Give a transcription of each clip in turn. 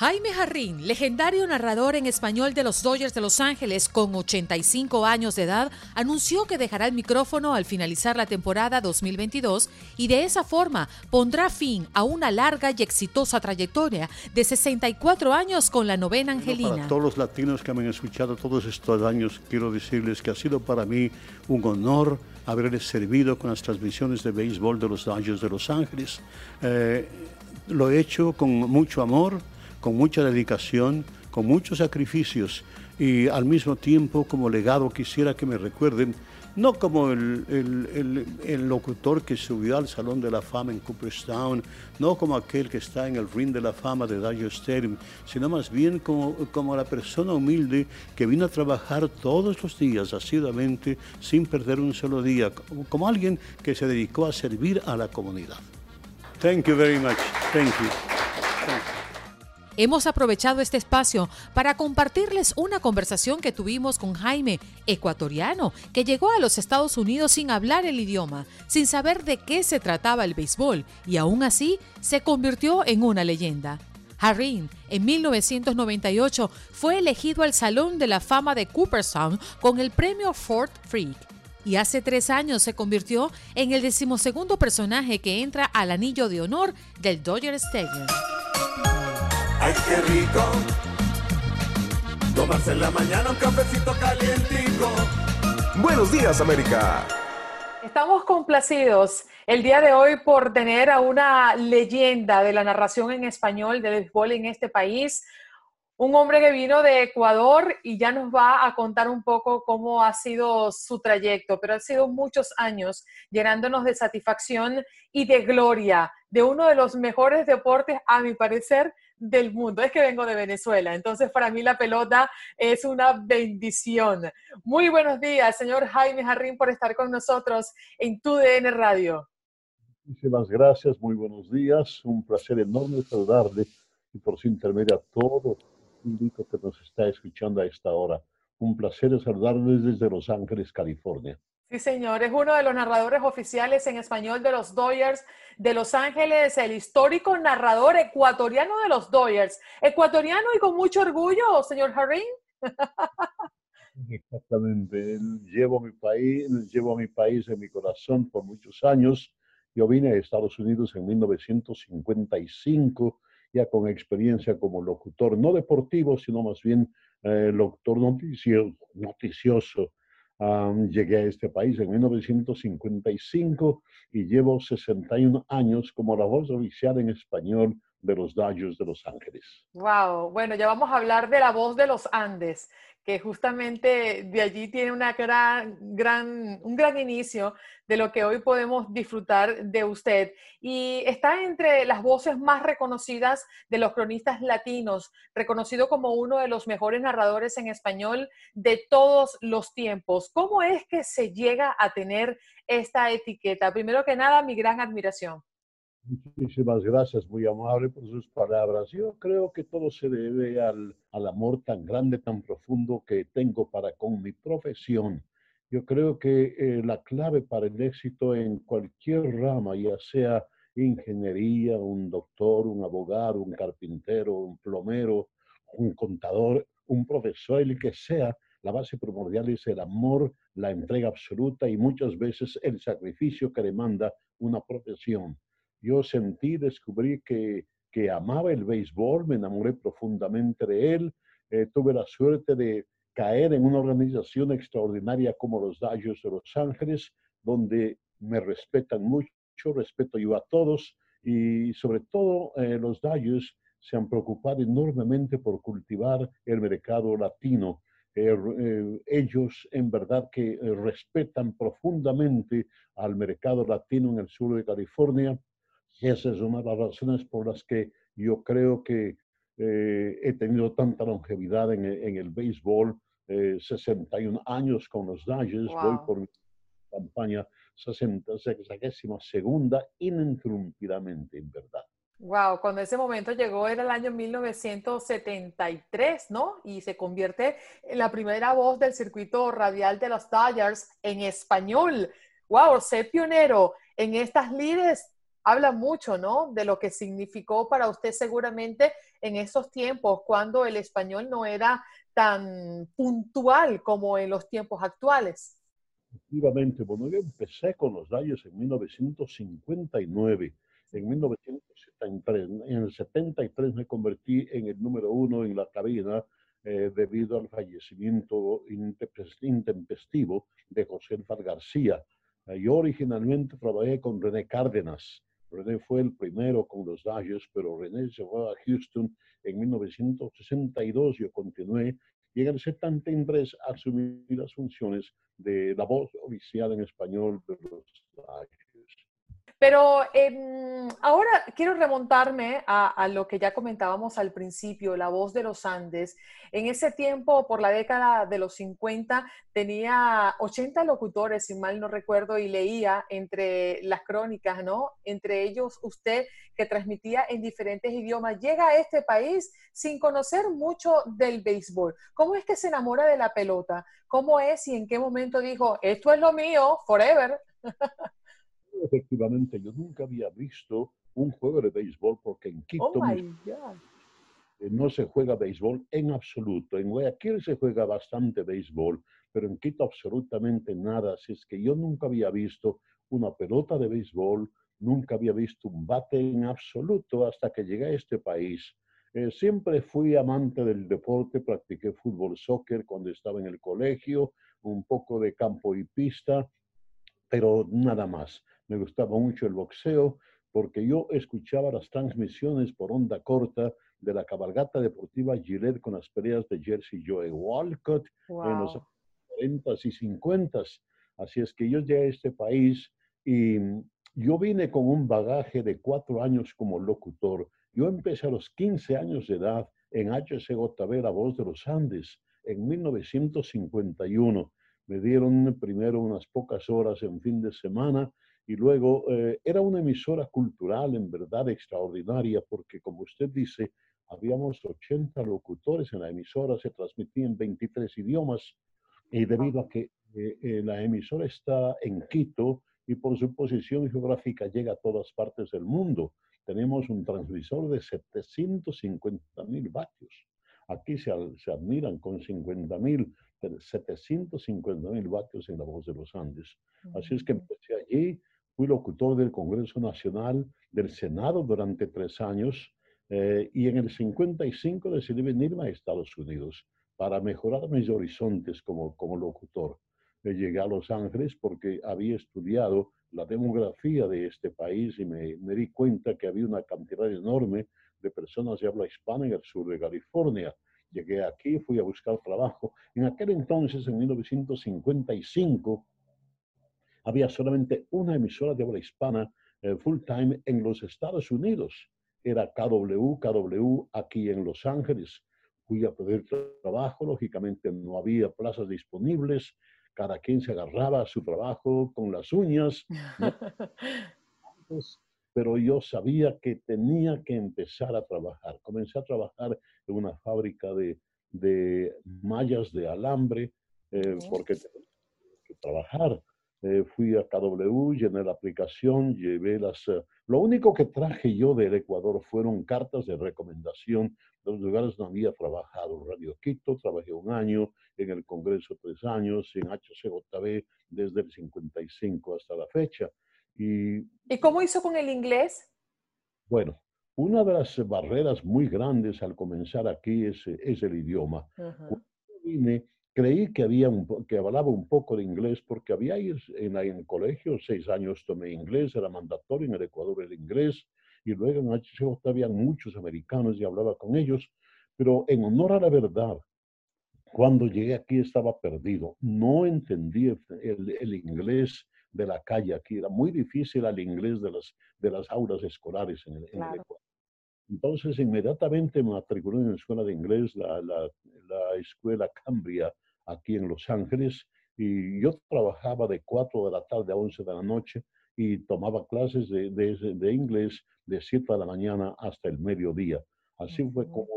Jaime Jarrín, legendario narrador en español de los Dodgers de Los Ángeles con 85 años de edad, anunció que dejará el micrófono al finalizar la temporada 2022 y de esa forma pondrá fin a una larga y exitosa trayectoria de 64 años con la novena Angelina. Para todos los latinos que me han escuchado todos estos años, quiero decirles que ha sido para mí un honor haberles servido con las transmisiones de béisbol de los Dodgers de Los Ángeles. Eh, lo he hecho con mucho amor con mucha dedicación, con muchos sacrificios y al mismo tiempo como legado quisiera que me recuerden, no como el, locutor que subió al Salón de la Fama en Cooperstown, no como aquel que está en el ring de la fama de Dodger Stadium, sino más bien como, como la persona humilde que vino a trabajar todos los días asiduamente sin perder un solo día, como, como alguien que se dedicó a servir a la comunidad. Thank you very much. Thank you. Thank you. Hemos aprovechado este espacio para compartirles una conversación que tuvimos con Jaime, ecuatoriano, que llegó a los Estados Unidos sin hablar el idioma, sin saber de qué se trataba el béisbol, y aún así se convirtió en una leyenda. Harim, en 1998, fue elegido al Salón de la Fama de Cooperstown con el premio Ford Freak. Y hace tres años se convirtió en el decimosegundo personaje que entra al anillo de honor del Dodger Stadium. ¡Ay, qué rico! Tomarse en la mañana un cafecito calientico. Buenos días, América. Estamos complacidos el día de hoy por tener a una leyenda de la narración en español del béisbol en este país, un hombre que vino de Ecuador y ya nos va a contar un poco cómo ha sido su trayecto, pero ha sido muchos años llenándonos de satisfacción y de gloria de uno de los mejores deportes, a mi parecer, del mundo. Es que vengo de Venezuela, entonces para mí la pelota es una bendición. Muy buenos días, señor Jaime Jarrín, por estar con nosotros en tu DN Radio. Muchísimas gracias, muy buenos días. Un placer enorme saludarle y por su intermedio a todo el público que nos está escuchando a esta hora. Un placer saludarles desde Los Ángeles, California. Sí, señor, es uno de los narradores oficiales en español de los Dodgers de Los Ángeles, el histórico narrador ecuatoriano de los Dodgers. Ecuatoriano y con mucho orgullo, señor Harim. Exactamente, llevo mi país, llevo mi país en mi corazón por muchos años. Yo vine a Estados Unidos en 1955, ya con experiencia como locutor, no deportivo, sino más bien eh, locutor noticioso llegué a este país en 1955 y llevo 61 años como la voz oficial en español de los Dodgers de Los Ángeles. Wow, bueno, ya vamos a hablar de la voz de los Andes que justamente de allí tiene una gran, gran, un gran inicio de lo que hoy podemos disfrutar de usted. Y está entre las voces más reconocidas de los cronistas latinos, reconocido como uno de los mejores narradores en español de todos los tiempos. ¿Cómo es que se llega a tener esta etiqueta? Primero que nada, mi gran admiración. Muchísimas gracias, muy amable por sus palabras. Yo creo que todo se debe al, al, amor tan grande, tan profundo que tengo para con mi profesión. Yo creo que eh, la clave para el éxito en cualquier rama, ya sea ingeniería, un doctor, un abogado, un carpintero, un plomero, un contador, un profesor, el que sea, la base primordial es el amor, la entrega absoluta y muchas veces el sacrificio que demanda una profesión yo sentí, descubrí que, que amaba el béisbol, me enamoré profundamente de él, eh, tuve la suerte de caer en una organización extraordinaria como los Dodgers de Los Ángeles, donde me respetan mucho, respeto yo a todos y sobre todo eh, los Dodgers se han preocupado enormemente por cultivar el mercado latino. Eh, ellos en verdad que respetan profundamente al mercado latino en el sur de California esa es una de las razones por las que yo creo que eh, he tenido tanta longevidad en, en el béisbol, 61 eh, años con los Dodgers, voy por mi campaña 62 segunda ininterrumpidamente, en verdad. Wow, cuando ese momento llegó era el año 1973, ¿no? Y se convierte en la primera voz del circuito radial de los Dodgers en español. Wow, ser pionero en estas líderes habla mucho, ¿no? De lo que significó para usted seguramente en esos tiempos, cuando el español no era tan puntual como en los tiempos actuales. Efectivamente, bueno, yo empecé con los Dodgers en 1959 en 1973. En el 73 me convertí en el número uno en la cabina eh, debido al fallecimiento intempestivo de José Far García. Eh, yo originalmente trabajé con René Cárdenas. René fue el primero con los Dodgers, pero René se fue a Houston en 1962. Yo continué y en el 73 asumí las funciones de la voz oficial en español de los Dodgers. Pero em, ahora quiero remontarme a, lo que ya comentábamos al principio, la voz de los Andes. En ese tiempo, por la década de los 50, tenía 80 locutores, si mal no recuerdo, y leía entre las crónicas, ¿no? Entre ellos usted que transmitía en diferentes idiomas. Llega a este país sin conocer mucho del béisbol. ¿Cómo es que se enamora de la pelota? ¿Cómo es y en qué momento dijo, esto es lo mío, forever? efectivamente, yo nunca había visto un juego de béisbol porque en Quito oh eh, no se juega béisbol en absoluto. En Guayaquil se juega bastante béisbol, pero en Quito absolutamente nada. Así es que yo nunca había visto una pelota de béisbol, nunca había visto un bate en absoluto hasta que llegué a este país. Eh, siempre fui amante del deporte, practiqué fútbol, soccer cuando estaba en el colegio, un poco de campo y pista, pero nada más me gustaba mucho el boxeo, porque yo escuchaba las transmisiones por onda corta de la cabalgata deportiva Gillette con las peleas de Jersey Joe Walcott en los 40 y 50. Así es que yo llegué a este país y yo vine con un bagaje de cuatro años como locutor. Yo empecé a los 15 años de edad en HCJB, La Voz de los Andes, en 1951. Me dieron primero unas pocas horas en fin de semana y luego eh, era una emisora cultural en verdad extraordinaria porque, como usted dice, habíamos 80 locutores en la emisora, se transmitía en 23 idiomas y debido a que eh, eh, la emisora está en Quito y por su posición geográfica llega a todas partes del mundo, tenemos un transmisor de 750 mil vatios. Aquí se, se admiran con 50 mil, 750 mil vatios en la voz de los Andes. Así es que empecé allí, Fui locutor del Congreso Nacional del Senado durante tres años eh, y en el 55 decidí venirme a Estados Unidos para mejorar mis horizontes como, como locutor. Llegué a Los Ángeles porque había estudiado la demografía de este país y me, me di cuenta que había una cantidad enorme de personas de habla hispana en el sur de California. Llegué aquí, fui a buscar trabajo. En aquel entonces, en 1955, había solamente una emisora de habla hispana eh, full time en los Estados Unidos. Era KW, KW aquí en Los Ángeles. Fui a pedir trabajo, lógicamente no había plazas disponibles, cada quien se agarraba a su trabajo con las uñas. pero yo sabía que tenía que empezar a trabajar. Comencé a trabajar en una fábrica de, de mallas de alambre, eh, porque tenía que trabajar. Eh, fui a KW, llené la aplicación, llevé las... Eh, lo único que traje yo del Ecuador fueron cartas de recomendación de los lugares donde había trabajado. Radio Quito, trabajé un año, en el Congreso tres años, en HCJB desde el 55 hasta la fecha. Y, ¿Y cómo hizo con el inglés? Bueno, una de las barreras muy grandes al comenzar aquí es, es el idioma. Cuando vine, creí que, había un, que hablaba un poco de inglés porque había en, en el colegio, seis años tomé inglés, era mandatorio en el Ecuador el inglés, y luego en HCJ había muchos americanos y hablaba con ellos, pero en honor a la verdad, cuando llegué aquí estaba perdido, no entendía el, el inglés de la calle aquí, era muy difícil el inglés de las, de las aulas escolares en el, en el Ecuador. Entonces, inmediatamente me matriculé en la escuela de inglés, la, la, la, escuela Cambria, aquí en Los Ángeles, y yo trabajaba de 4 de la tarde a 11 de la noche, y tomaba clases de, de, de inglés de 7 de la mañana hasta el mediodía. Así fue como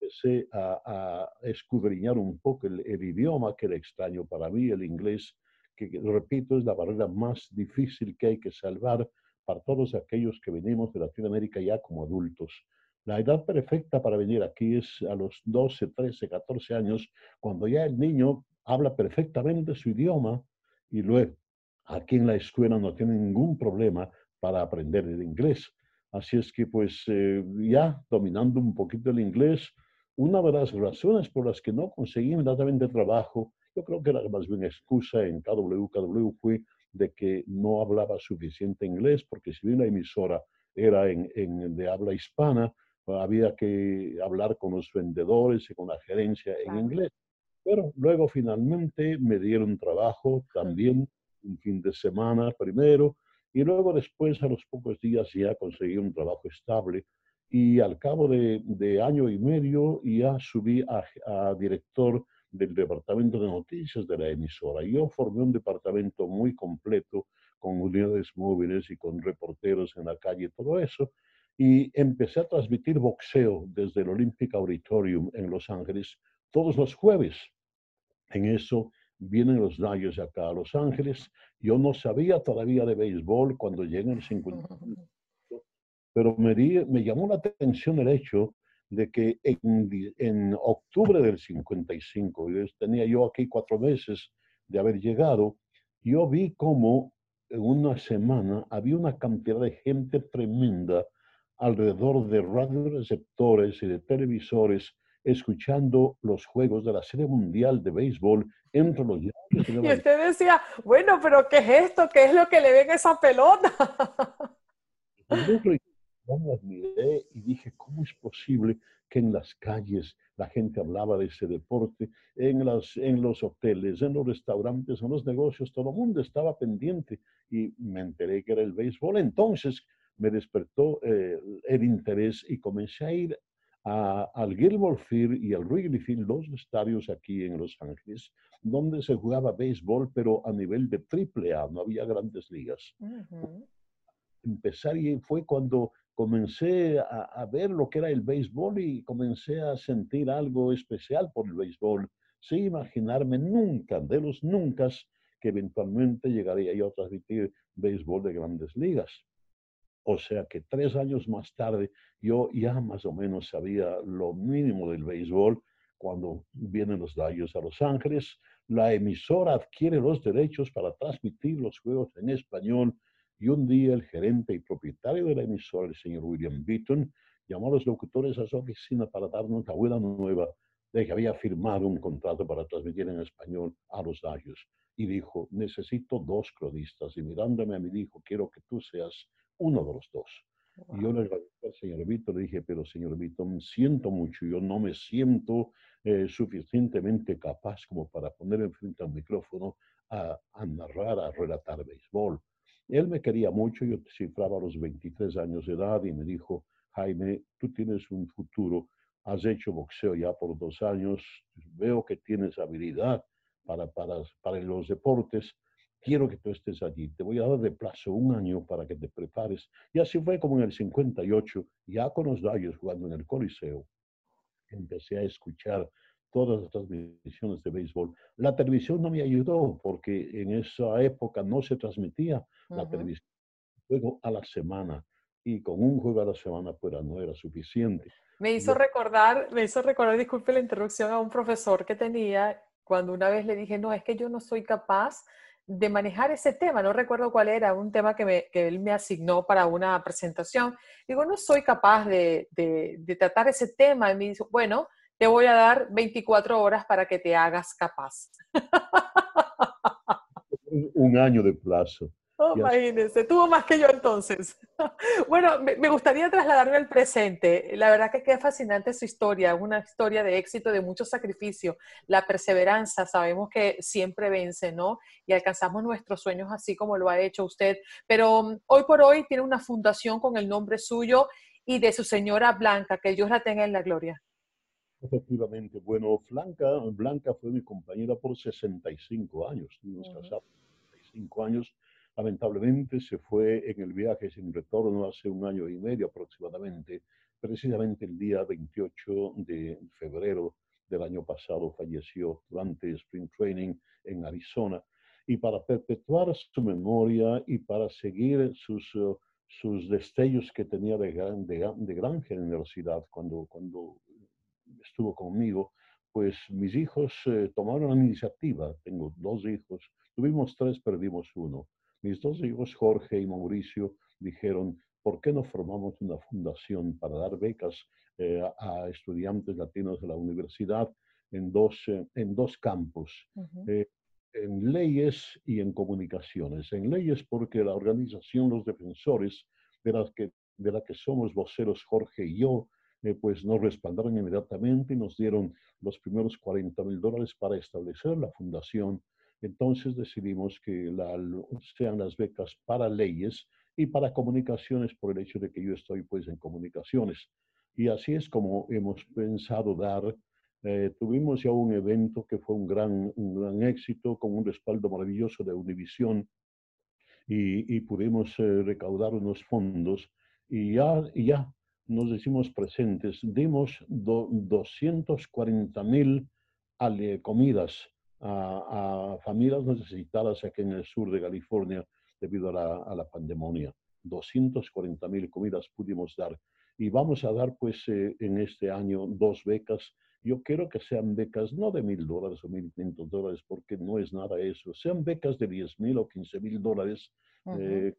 empecé a, a escudriñar un poco el, el, idioma que era extraño para mí, el inglés, que repito es la barrera más difícil que hay que salvar para todos aquellos que venimos de Latinoamérica ya como adultos. La edad perfecta para venir aquí es a los 12, 13, 14 años, cuando ya el niño habla perfectamente su idioma y luego aquí en la escuela no tiene ningún problema para aprender el inglés. Así es que pues eh, ya dominando un poquito el inglés, una de las razones por las que no conseguí inmediatamente trabajo, yo creo que era más bien excusa en KW, fue de que no hablaba suficiente inglés, porque si bien la emisora era en, en, de habla hispana, había que hablar con los vendedores y con la gerencia en inglés. Pero luego finalmente me dieron trabajo también un fin de semana primero y luego después a los pocos días ya conseguí un trabajo estable y al cabo de, de año y medio ya subí a, a, director del departamento de noticias de la emisora. Yo formé un departamento muy completo con unidades móviles y con reporteros en la calle y todo eso y empecé a transmitir boxeo desde el Olympic Auditorium en Los Ángeles todos los jueves. En eso vienen los Dodgers acá a Los Ángeles. Yo no sabía todavía de béisbol cuando llegué en el 50, pero me, di, me llamó la atención el hecho de que en, en octubre del 55, tenía yo aquí cuatro meses de haber llegado, yo vi como en una semana había una cantidad de gente tremenda alrededor de radioreceptores y de televisores escuchando los juegos de la Serie Mundial de Béisbol entre los Y usted decía, bueno, pero ¿qué es esto? ¿Qué es lo que le ven a esa pelota? Yo me admiré y dije, ¿cómo es posible que en las calles la gente hablaba de ese deporte, en, las, en los hoteles, en los restaurantes, en los negocios, todo el mundo estaba pendiente y me enteré que era el béisbol. Entonces me despertó eh, el interés y comencé a ir a, al Gilmore Field y al Wrigley Field, dos estadios aquí en Los Ángeles, donde se jugaba béisbol, pero a nivel de triple A, no había grandes ligas. Uh -huh. Empezar y fue cuando comencé a, a, ver lo que era el béisbol y comencé a sentir algo especial por el béisbol, sin imaginarme nunca, de los nunca, que eventualmente llegaría yo a transmitir béisbol de grandes ligas. O sea que tres años más tarde yo ya más o menos sabía lo mínimo del béisbol. Cuando vienen los Dodgers a Los Ángeles, la emisora adquiere los derechos para transmitir los juegos en español y un día el gerente y propietario de la emisora, el señor William Beaton, llamó a los locutores a su oficina para darnos la buena nueva de que había firmado un contrato para transmitir en español a los Dodgers. Y dijo, necesito dos cronistas. Y mirándome a mí dijo, quiero que tú seas uno de los dos. Wow. Y yo le agradecí al señor Vito, le dije, pero señor Vito, siento mucho, yo no me siento eh, suficientemente capaz como para poner enfrente al micrófono a, a, narrar, a relatar béisbol. Él me quería mucho, yo cifraba los 23 años de edad y me dijo, Jaime, tú tienes un futuro, has hecho boxeo ya por dos años, veo que tienes habilidad para, para, para los deportes, quiero que tú estés allí, te voy a dar de plazo un año para que te prepares. Y así fue como en el 58, ya con los Dodgers jugando en el Coliseo, empecé a escuchar todas las transmisiones de béisbol. La televisión no me ayudó porque en esa época no se transmitía uh -huh. la televisión. Juego a la semana y con un juego a la semana pues no era suficiente. Me hizo recordar, me hizo recordar, disculpe la interrupción, a un profesor que tenía cuando una vez le dije, no, es que yo no soy capaz de manejar ese tema, no recuerdo cuál era, un tema que, me, que él me asignó para una presentación. Digo, no soy capaz de, de, de, tratar ese tema. Y me dijo, bueno, te voy a dar 24 horas para que te hagas capaz. Un año de plazo. Oh, imagínense, tuvo más que yo entonces. bueno, me, me, gustaría trasladarme al presente. La verdad que qué fascinante su historia, una historia de éxito, de mucho sacrificio, la perseverancia, sabemos que siempre vence, ¿no? Y alcanzamos nuestros sueños así como lo ha hecho usted. Pero um, hoy por hoy tiene una fundación con el nombre suyo y de su señora Blanca, que Dios la tenga en la gloria. Efectivamente, bueno, Blanca, Blanca fue mi compañera por 65 años, nos uh -huh. casamos 65 años lamentablemente se fue en el viaje sin retorno hace un año y medio aproximadamente, precisamente el día 28 de febrero del año pasado falleció durante Spring Training en Arizona. Y para perpetuar su memoria y para seguir sus, uh, sus destellos que tenía de gran, de, gran generosidad cuando, cuando estuvo conmigo, pues mis hijos eh, tomaron la iniciativa. Tengo dos hijos, tuvimos tres, perdimos uno. Mis dos hijos, Jorge y Mauricio, dijeron, ¿por qué no formamos una fundación para dar becas eh, a estudiantes latinos de la universidad en dos, eh, en dos campos? en leyes y en comunicaciones. En leyes porque la organización Los Defensores, de la que, de la que somos voceros Jorge y yo, eh, pues nos respaldaron inmediatamente y nos dieron los primeros 40 mil dólares para establecer la fundación. Entonces decidimos que la, sean las becas para leyes y para comunicaciones por el hecho de que yo estoy pues en comunicaciones. Y así es como hemos pensado dar eh, tuvimos ya un evento que fue un gran, un gran éxito con un respaldo maravilloso de Univisión y, y pudimos eh, recaudar unos fondos y ya, ya nos decimos presentes. Dimos 240 mil comidas a, a, familias necesitadas aquí en el sur de California debido a la, a la pandemia. 240 mil comidas pudimos dar. Y vamos a dar pues eh, en este año dos becas yo quiero que sean becas no de mil dólares o mil quinientos dólares, porque no es nada eso. Sean becas de diez mil o quince mil dólares eh,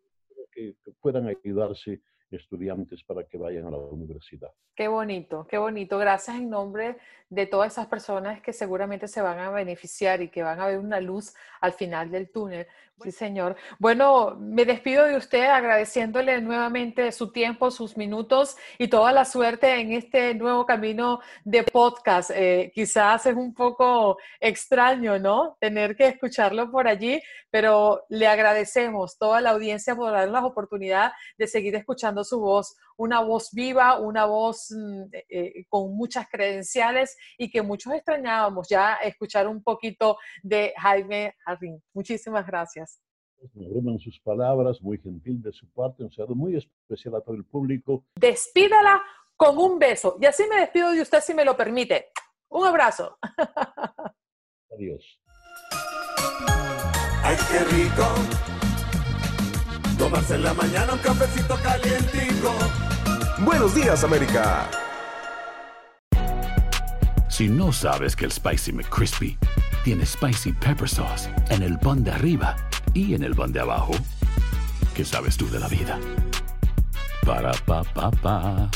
que, puedan ayudarse estudiantes para que vayan a la universidad. Qué bonito, qué bonito. Gracias en nombre de todas esas personas que seguramente se van a beneficiar y que van a ver una luz al final del túnel. Sí, señor. Bueno, me despido de usted agradeciéndole nuevamente su tiempo, sus minutos y toda la suerte en este nuevo camino de podcast. Eh, quizás es un poco extraño, ¿no? Tener que escucharlo por allí, pero le agradecemos toda la audiencia por darnos la oportunidad de seguir escuchando su voz, una voz viva, una voz mm, eh, con muchas credenciales y que muchos extrañábamos ya escuchar un poquito de Jaime Jardín. Muchísimas gracias. Me abruman sus palabras, muy gentil de su parte, un saludo muy especial a todo el público. Despídala con un beso. Y así me despido de usted si me lo permite. Un abrazo. Adiós. Ay, qué rico. Tomarse en la mañana un cafecito calientico. Buenos días, América. Si no sabes que el Spicy McCrispy tiene Spicy Pepper Sauce en el pan de arriba y en el pan de abajo, ¿qué sabes tú de la vida? Para, pa, pa, pa.